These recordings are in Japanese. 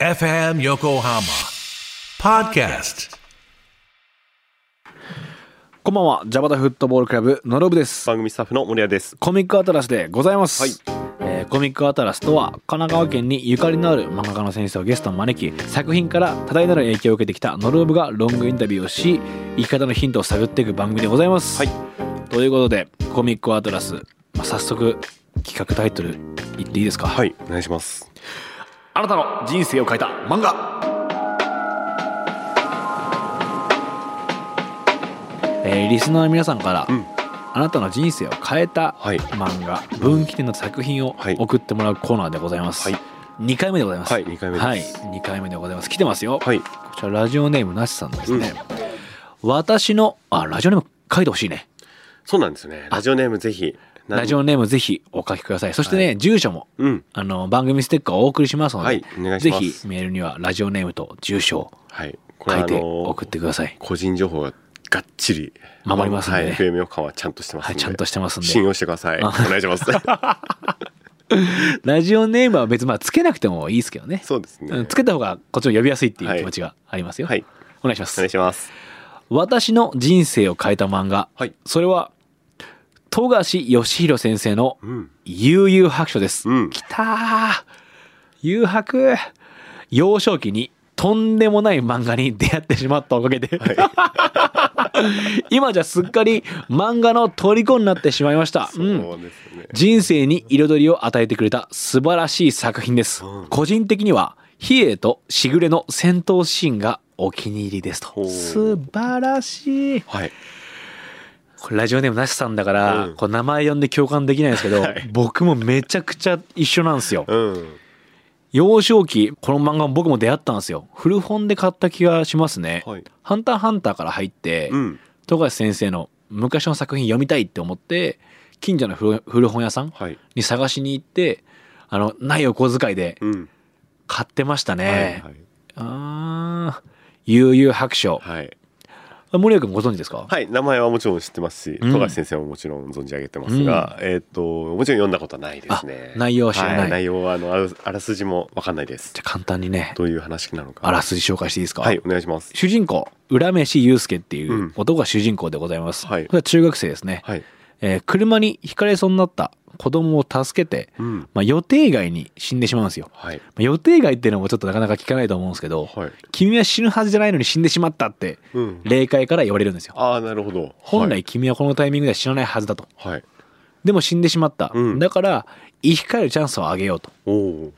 FM Yokohama Podcast. こんばんは。ジャパタフットボールクラブのろぶです。番組スタッフの森谷です。コミックアトラスでございます、はい。えーコミックアトラスとは神奈川県にゆかりのある漫画家の先生をゲストに招き作品から多大なる影響を受けてきたノルブがロングインタビューをし生き方のヒントを探っていく番組でございます、はい。ということでコミックアトラス、まあ、早速企画タイトル言っていいですか、はい、お願いします。あなたの人生を変えた漫画。えーリスナーの皆さんから、うん。あなたの人生を変えたはい。漫画、分岐点の作品をはい。送ってもらうコーナーでございます、はい。2回目でございます。はい二回目です。はい、2回目でございます。来てますよ、はい、こちらラジオネームなしさんですね、私のあラジオネーム書いてほしいね。そうなんですよね。ラジオネームぜひ。ラジオネームぜひお書きくださいそしてね、住所もうん、あの番組ステッカーをお送りしますので、はいお願いしぜますひメールにはラジオネームと住所をはい、これ書いてあの送ってください。個人情報ががっちり守りますんでねはい、FM 横浜ちゃんとしてますんで。はいちゃんとしてますんで信用してください。お願いします。ラジオネームは別にまあつけなくてもいいですけどね。そうですね。うんつけた方がこっちも呼びやすいっていう気持ちがありますよ。はい、お願いしますお願い。します。私の人生を変えた漫画。はいそれは富樫義弘先生のうん、悠々白書です。うん。きたー。誘白。幼少期にとんでもない漫画に出会ってしまったおかげで、今じゃすっかり漫画の虜になってしまいました。そううん。ね。人生に彩りを与えてくれた素晴らしい作品です、うん。個人的には比叡としぐれの戦闘シーンがお気に入りですと。素晴らしい。はい、これラジオネームなしさんだから、うん。これ名前呼んで共感できないんですけど、はい。僕もめちゃくちゃ一緒なんですよ。うん、幼少期この漫画僕も出会ったんですよ。古本で買った気がしますね、はい、ハンターハンターから入って、うん、富樫先生の昔の作品読みたいって思って近所の古古本屋さんはい、に探しに行ってあのないお小遣いでうん、買ってましたね、はい、ああ悠々白書。はい、森谷君ご存知ですか、はい、名前はもちろん知ってますし、うん。富樫先生ももちろん存じ上げてますが、えっ、ともちろん読んだことはないですね。あ。内容は知らない。は内容はあのあらすじもわかんないです。じゃ。あ簡単にねどういう話なのか。あらすじ紹介していいですか、はい、お願いします。主人公浦飯祐介っていううん。男が主人公でございます、はい。これは中学生ですね、はい、えー車にひかれそうになった子供を助けて、うん、まあ、予定外に死んでしまうんですよ、はい、まあ予定外っていうのもちょっとなかなか聞かないと思うんですけど、はい、君は死ぬはずじゃないのに死んでしまったってうん。霊界から言われるんですよ。ああ、なるほど。本来君はこのタイミングでは死なないはずだと。はい、はい、でも死んでしまった、うん。だから生き返るチャンスをあげようと。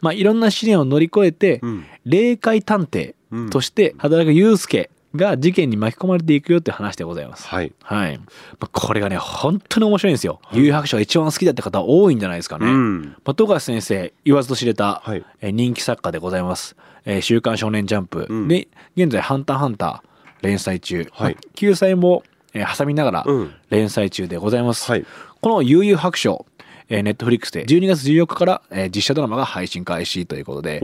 まあいろんな試練を乗り越えて、うん、霊界探偵うんとして働く祐介が事件に巻き込まれていくよっていう話でございます。はい、はい、まあ、これがね本当に面白いんですよ。幽遊白書が一番好きだって方多いんじゃないですかね、うん、まあ、富樫先生言わずと知れた、はい。えー人気作家でございます「えー週刊少年ジャンプ」うん。で現在「ハンターハンター」連載中、はい。まあ救済も、えー挟みながらうん。連載中でございます、はい、この悠々白書、えー、ネットフリックスで12月14日から、えー実写ドラマが配信開始ということで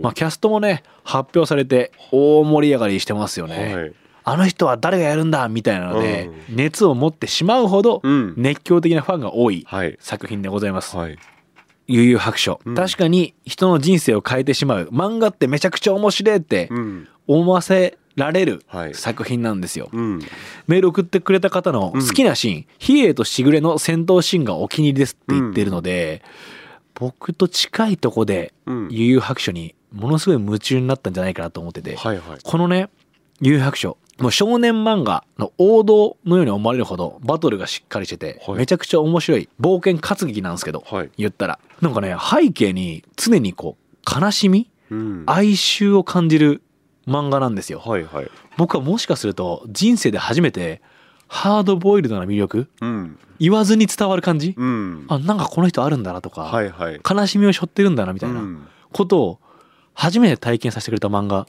まあ、キャストもね発表されて大盛り上がりしてますよね、はい、あの人は誰がやるんだみたいなので、熱を持ってしまうほどうん。熱狂的なファンが多いはい、作品でございます。はい、悠々白書、うん。確かに人の人生を変えてしまう。漫画ってめちゃくちゃ面白いってうん、思わせられるはい。作品なんですよ。うん、メール送ってくれた方の好きなシーン、比叡としぐれの戦闘シーンがお気に入りですって言ってるので、僕と近いとこでうん、悠々白書にものすごい夢中になったんじゃないかなと思ってて、はい、はい、このね悠々白書もう少年漫画の王道のように思われるほどバトルがしっかりしてて、はい。めちゃくちゃ面白い冒険活劇なんですけど、はい、言ったら。なんかね背景に常にこう悲しみうん、哀愁を感じる漫画なんですよ。はい、はい、僕はもしかすると人生で初めてハードボイルドな魅力うん、言わずに伝わる感じ、うん、あなんかこの人あるんだなとか、はい、はい、悲しみを背負ってるんだなみたいなうん。ことを初めて体験させてくれた漫画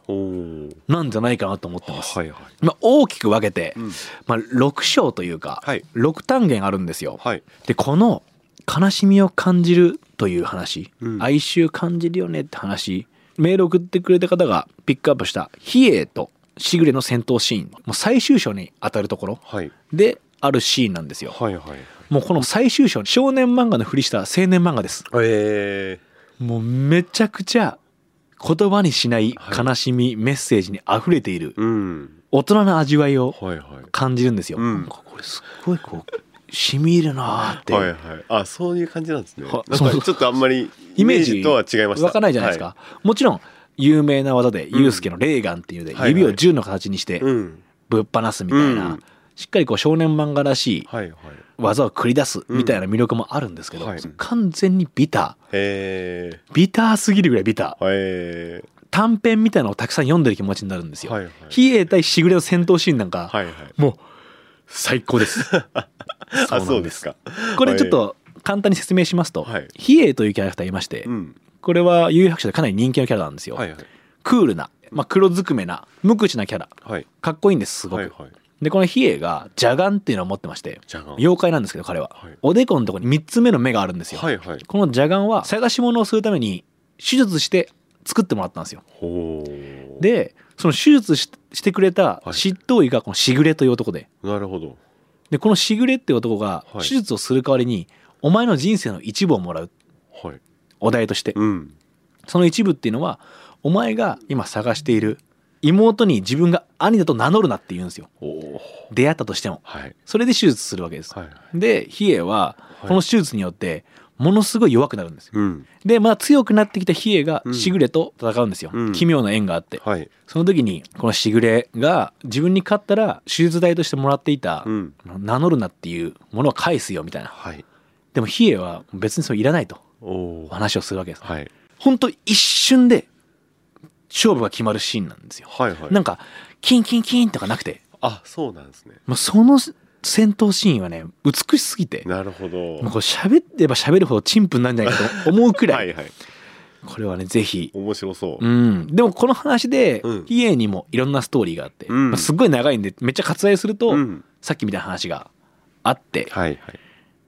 なんじゃないかなと思ってます、はい、はい、まあ、大きく分けて、うん、まあ、6章というか、はい。6単元あるんですよ。はい、でこの悲しみを感じるという話、うん。哀愁感じるよねって話メール送ってくれた方がピックアップした比叡としぐれの戦闘シーン。もう最終章に当たるところはい、であるシーンなんですよ。はい、はい、もうこの最終章少年漫画のふりした青年漫画です。え。もうめちゃくちゃ言葉にしない悲しみ、メッセージに溢れているうん。大人な味わいをはいはい。感じるんですよ。うん。なんかこれすっごいこう染み入るなーって、はいはい。あそういう感じなんですね。ちょっとあんまりイメージとは違いました。わかんないじゃないですか、もちろん有名な技でユースケのレーガンっていうのではい指を銃の形にしてはいうん。ぶっ放すみたいな、うん。しっかりこう少年漫画らしいはいはい。技を繰り出すみたいな魅力もあるんですけど、はい。完全にビタへー。ビターすぎるぐらいビター。短編みたいなのをたくさん読んでる気持ちになるんですよ。えはいはい。比叡対しぐれの戦闘シーンなんか、はいはい。もう最高です。あそうですか。これちょっと簡単に説明しますと、はい。比叡というキャラクターいまして、うん。これは幽遊白書でかなり人気のキャラなんですよ。はいはい。クールな、まあ、黒ずくめな無口なキャラ。はい。かっこいいんですすごく。はいはい。でこの比叡が邪眼っていうのを持ってまして妖怪なんですけど彼は、はい。おでこのところに3つ目の目があるんですよ。はいはい。この邪眼は探し物をするために手術して作ってもらったんですよ。でその手術ししてくれたはい。執刀医がこのしぐれという男で。なるほどでこのしぐれっていう男がはい。手術をする代わりにお前の人生の一部をもらう。はい。お題として。うん。その一部っていうのはお前が今探している妹に自分が兄だと名乗るなって言うんですよ。出会ったとしても。はい。それで手術するわけです。はいで比叡ははい。この手術によってものすごい弱くなるんですよ。うん。でまあ強くなってきた比叡がうんしぐれと戦うんですよ、うん。奇妙な縁があって。はい。その時にこのしぐれが自分に勝ったら手術代としてもらっていた、うん。名乗るなっていうものを返すよみたいな。はい。でも比叡は別にそれいらないと。話をするわけです。はい。本当一瞬で勝負が決まるシーンなんですよ。はいはい。なんかキンキンキンとかなくて。あそうなんですね。もうその戦闘シーンはね美しすぎて。なるほど。もうこれ喋ってば喋るほどチンプになるんじゃないかと思うくらい、はいはい。これはねぜひ。面白そう。うん、でもこの話でうん。比叡にもいろんなストーリーがあって、うん。まあすっごい長いんでめっちゃ割愛すると、うん。さっきみたいな話があって。はいはい。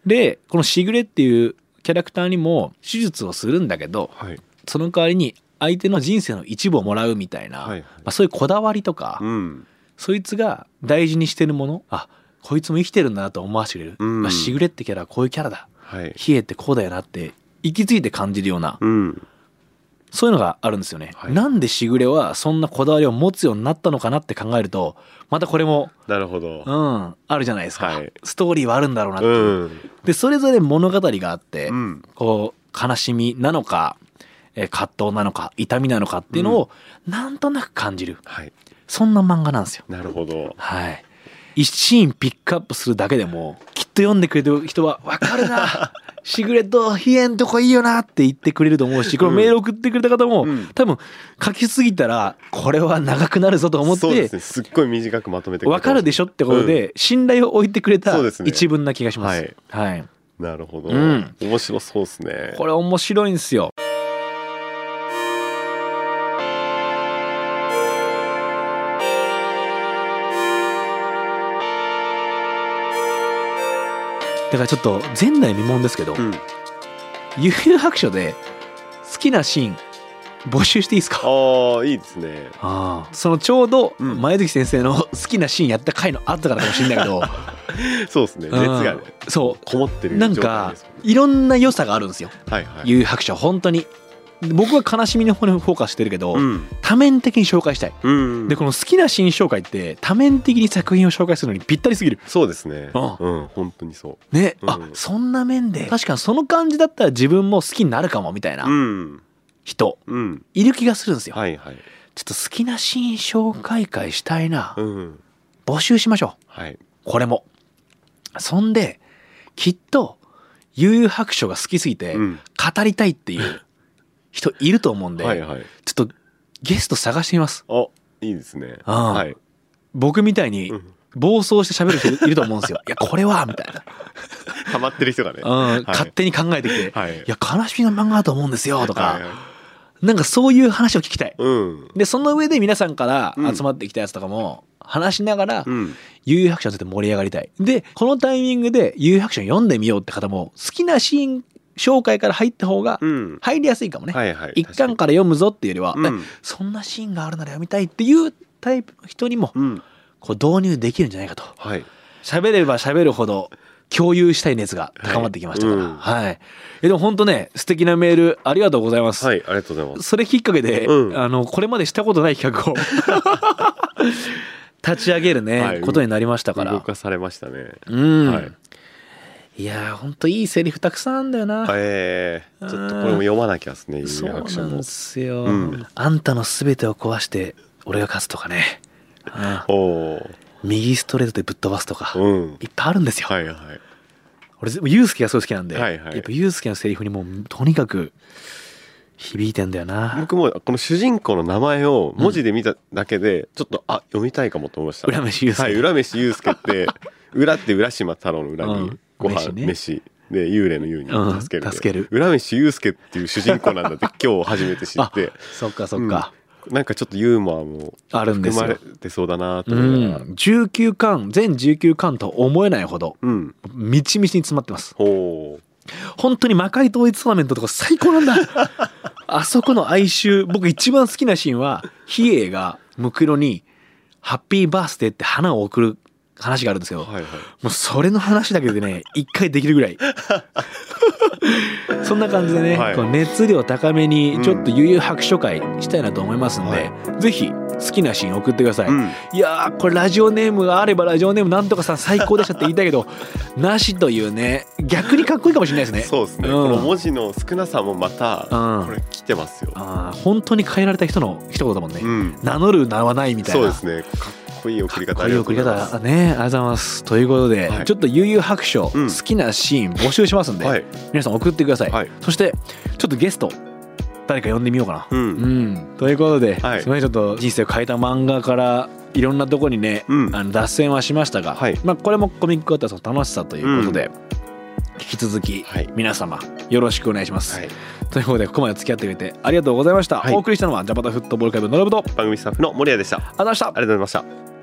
でこのしぐれっていうキャラクターにも手術をするんだけどはい。その代わりに相手の人生の一部をもらうみたいな、はいはい。まあ、そういうこだわりとか、うん。そいつが大事にしてるものあこいつも生きてるんだなと思わせてくれる、うん。まあ、しぐれってキャラはこういうキャラだ。はい。比叡ってこうだよなって行き着いて感じるような。うん。そういうのがあるんですよね、はい。なんでしぐれはそんなこだわりを持つようになったのかなって考えるとまたこれもなるほど。うんあるじゃないですか、はい。ストーリーはあるんだろうなっていう、うん。でそれぞれ物語があって、うん。こう悲しみなのか、えー葛藤なのか痛みなのかっていうのをなんとなく感じる。はい。そんな漫画なんですよ。なるほど。はい一シーンピックアップするだけでもきっと読んでくれてる人は分かるな。しぐれとヒエンとこいいよなって言ってくれると思うしこのメール送ってくれた方も、うん。多分書きすぎたらこれは長くなるぞと思ってそうですね。すっごい短くまとめてくれて分かるでしょってことで信頼を置いてくれた一文な気がします。はい。はい、なるほど。うん。面白そうですね。これ面白いんですよ。からちょっと前代未聞ですけどうん「悠々白書」で好きなシーン募集していいですか？ああいいですね。ああそのちょうどうん。前月先生の好きなシーンやった回のあったからかもしれないけど。そうですね。熱がねう。んそこもってるうなんかいろんな良さがあるんですよ。はいはい。悠々白書本当に僕は悲しみの方にフォーカスしてるけど、うん。多面的に紹介したい。うん。でこの好きなシーン紹介って多面的に作品を紹介するのにぴったりすぎる。そうですね。ううん本当にそね、うん。あそんな面で確かにその感じだったら自分も好きになるかもみたいな人うん。いる気がするんですよ、はいはい。ちょっと好きなシーン紹介会したいな、うん。募集しましょはい、うこれも。そんできっと悠々白書が好きすぎてうん。語りたいっていう人いると思うんで、はいはい。ちょっとゲスト探してみます。あいいですね。はい。僕みたいにうん。暴走して喋る人いると思うんですよ。いやこれはみたいな。ハマってる人がね。うん、はい。勝手に考えてきて、はい。い、や悲しみの漫画だと思うんですよとか、はいはい。なんかそういう話を聞きたい。うん。でその上で皆さんからうん。集まってきたやつとかも話しながらうん。悠々白書について盛り上がりたい。でこのタイミングで悠々白書読んでみようって方も好きなシーン紹介から入った方がうん。入りやすいかもね。はいはい。一巻から読むぞっていうよりは、うん。えそんなシーンがあるなら読みたいっていうタイプの人にもうん。こう導入できるんじゃないかと。はい。喋れば喋るほど共有したい熱が高まってきましたから、うん。はい。えでも本当ね素敵なメールありがとうございます、はいありがとうございます。それきっかけで、うん。あのこれまでしたことない企画を 立ち上げるね、はい。ことになりましたから。動かされましたね。うん、はいい、やーほんといいセリフたくさんあるんだよな、えー、ちょっとこれも読まなきゃですねそうなんですよ、うん。あんたの全てを壊して俺が勝つとかね、うんおお右ストレートでぶっ飛ばすとか、うん。いっぱいあるんですよ、はいはい。俺ユースケがすごい好きなんで、はいはい。やっぱユースケのセリフにもうとにかく響いてんだよな。僕もこの主人公の名前を文字で見ただけでちょっとあ読みたいかもと思いました。浦飯祐介はい浦飯祐介って裏って浦島太郎の裏に。うんご飯飯飯,、ねで幽霊の幽に助ける。で、うん助ける。浦飯祐介っていう主人公なんだって今日初めて知っあてそっかそっか、なんかちょっとユーモアもあるんですよ。含まれてそうだなとう思いながら。ん、19巻全19巻と思えないほどうん、みちみちに詰まってます。ほ本当に魔界統一トーナメントとか最高なんだ。あそこの哀愁。僕一番好きなシーンは比叡がムクロに「ハッピーバースデー」って花を送る話があるんですけど、うはいはい。もうそれの話だけでね 一回できるぐらい。そんな感じでね、はい。この熱量高めにちょっと悠々白書会したいなと思いますんで、ぜひ好きなシーン送ってください、うん。いやーこれラジオネームがあればラジオネームなんとかさん最高でしたって言いたいけど なしというね逆にかっこいいかもしれないですね。そうですね、ん。この文字の少なさもまたうん。これ来てますよ、あー本当に変えられた人の一言だもんね、うん。名乗る名はないみたいな。そうですね。かっこいい送り方。こういう送り方。あねありがとうございます。ということで、はい。ちょっと悠々白書、うん。好きなシーン募集しますんで、はい。皆さん送ってください、はい。そしてちょっとゲスト誰か呼んでみようかな。うん、うん、ということで、はい。すみませんちょっと人生を変えた漫画からいろんなとこにね、うん。あの脱線はしましたが、はい。まあ、これもコミックアートの楽しさということで、引き続きはい。皆様よろしくお願いします。はい。ということでここまで付き合ってくれてありがとうございました。はい。お送りしたのはジャパタフットボールクラブのロブとありがとう番組スタッフの森谷でした。ありございました。がとうございました